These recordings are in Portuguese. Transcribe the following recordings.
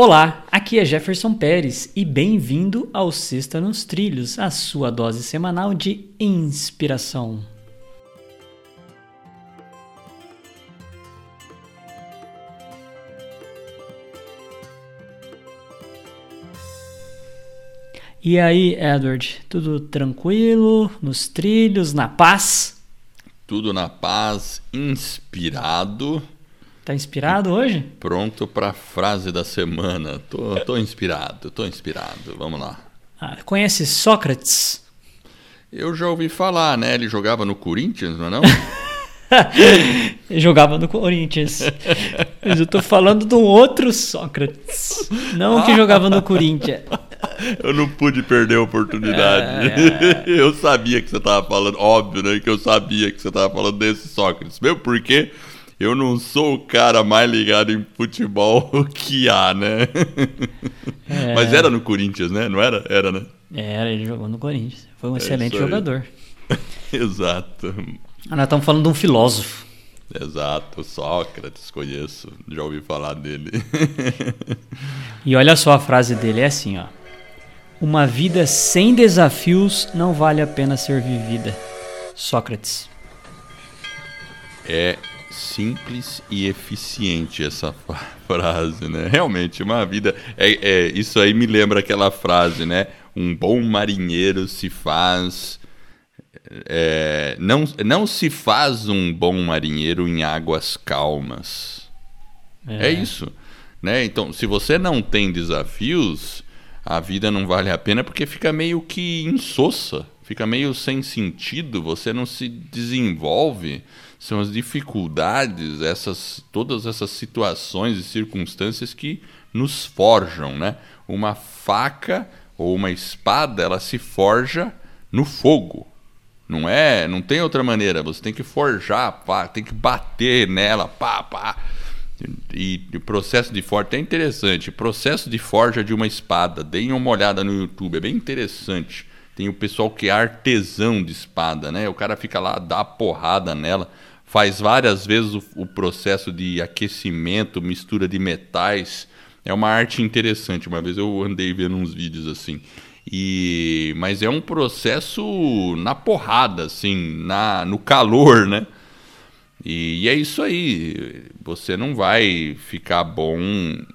Olá, aqui é Jefferson Pérez e bem-vindo ao Sexta nos Trilhos, a sua dose semanal de inspiração. E aí, Edward, tudo tranquilo, nos trilhos, na paz? Tudo na paz, inspirado Tá inspirado hoje? Pronto para a frase da semana. Tô, tô inspirado, tô inspirado. Vamos lá. Ah, conhece Sócrates? Eu já ouvi falar, né? Ele jogava no Corinthians, não é não? Ele jogava no Corinthians. Mas eu tô falando do outro Sócrates. Não que jogava no Corinthians. Eu não pude perder a oportunidade. É, é. Eu sabia que você tava falando, óbvio, né? Que eu sabia que você tava falando desse Sócrates. Meu, por quê? Eu não sou o cara mais ligado em futebol que há, né? É... Mas era no Corinthians, né? Não era? Era, né? Era, ele jogou no Corinthians. Foi um é excelente jogador. Exato. Ah, nós estamos falando de um filósofo. Exato, Sócrates, conheço, já ouvi falar dele. e olha só a frase dele, é assim, ó. Uma vida sem desafios não vale a pena ser vivida. Sócrates. É simples e eficiente essa frase, né? Realmente, uma vida. É, é, isso aí me lembra aquela frase, né? Um bom marinheiro se faz. É, não, não se faz um bom marinheiro em águas calmas. É, é isso. Né? Então, se você não tem desafios, a vida não vale a pena porque fica meio que insossa, fica meio sem sentido, você não se desenvolve são as dificuldades, essas todas essas situações e circunstâncias que nos forjam, né? Uma faca ou uma espada, ela se forja no fogo. Não é, não tem outra maneira, você tem que forjar, pá, tem que bater nela, pá, pá. E, o processo de forja é interessante. Processo de forja de uma espada. Deem uma olhada no YouTube, é bem interessante. Tem o pessoal que é artesão de espada, né? O cara fica lá, dá porrada nela faz várias vezes o, o, processo de aquecimento, mistura de metais. É uma arte interessante. Uma vez eu andei vendo uns vídeos assim. E mas é um processo na porrada, assim, na no calor, né? E, e é isso aí. Você não vai ficar bom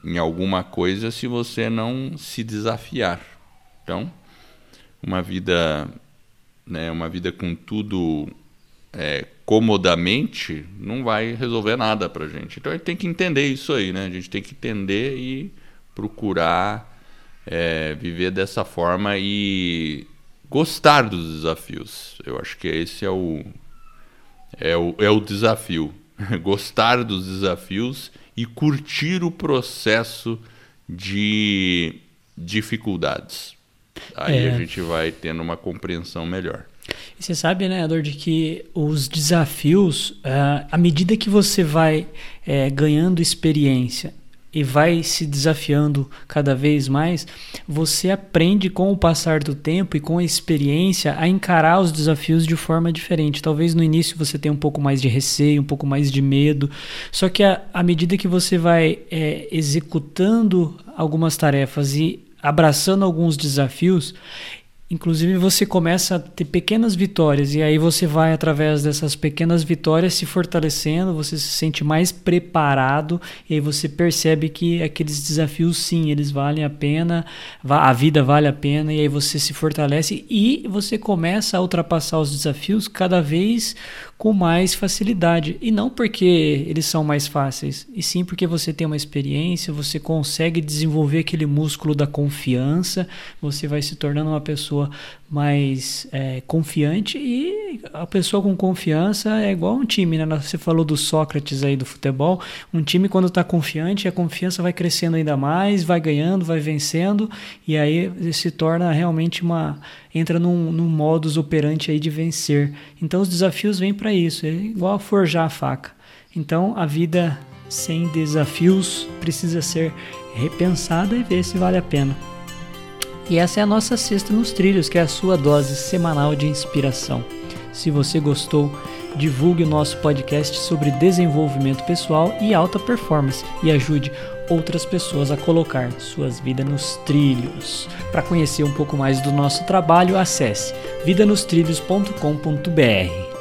em alguma coisa se você não se desafiar. Então, uma vida, né, uma vida com tudo é, comodamente não vai resolver nada para gente. Então a gente tem que entender isso aí, né? A gente tem que entender e procurar é, viver dessa forma e gostar dos desafios. Eu acho que esse é o é o, é o desafio. gostar dos desafios e curtir o processo de dificuldades. Aí é. a gente vai tendo uma compreensão melhor. E você sabe, né, Edward, que os desafios, uh, à medida que você vai é, ganhando experiência e vai se desafiando cada vez mais, você aprende com o passar do tempo e com a experiência a encarar os desafios de forma diferente. Talvez no início você tenha um pouco mais de receio, um pouco mais de medo, só que à medida que você vai é, executando algumas tarefas e abraçando alguns desafios, Inclusive você começa a ter pequenas vitórias e aí você vai através dessas pequenas vitórias se fortalecendo, você se sente mais preparado e aí você percebe que aqueles desafios sim, eles valem a pena, a vida vale a pena e aí você se fortalece e você começa a ultrapassar os desafios cada vez com mais facilidade. E não porque eles são mais fáceis, e sim porque você tem uma experiência, você consegue desenvolver aquele músculo da confiança, você vai se tornando uma pessoa mais é, confiante e a pessoa com confiança é igual um time, né? Você falou do Sócrates aí do futebol, um time quando está confiante, a confiança vai crescendo ainda mais, vai ganhando, vai vencendo e aí se torna realmente uma entra num, num modus operandi aí de vencer. Então os desafios vêm para isso, é igual forjar a faca. Então a vida sem desafios precisa ser repensada e ver se vale a pena. E essa é a nossa Sexta nos Trilhos, que é a sua dose semanal de inspiração. Se você gostou divulgue o nosso podcast sobre desenvolvimento pessoal e alta performance e ajude outras pessoas a colocar suas vidas nos trilhos. Para conhecer um pouco mais do nosso trabalho, acesse vidanostrilhos.com.br.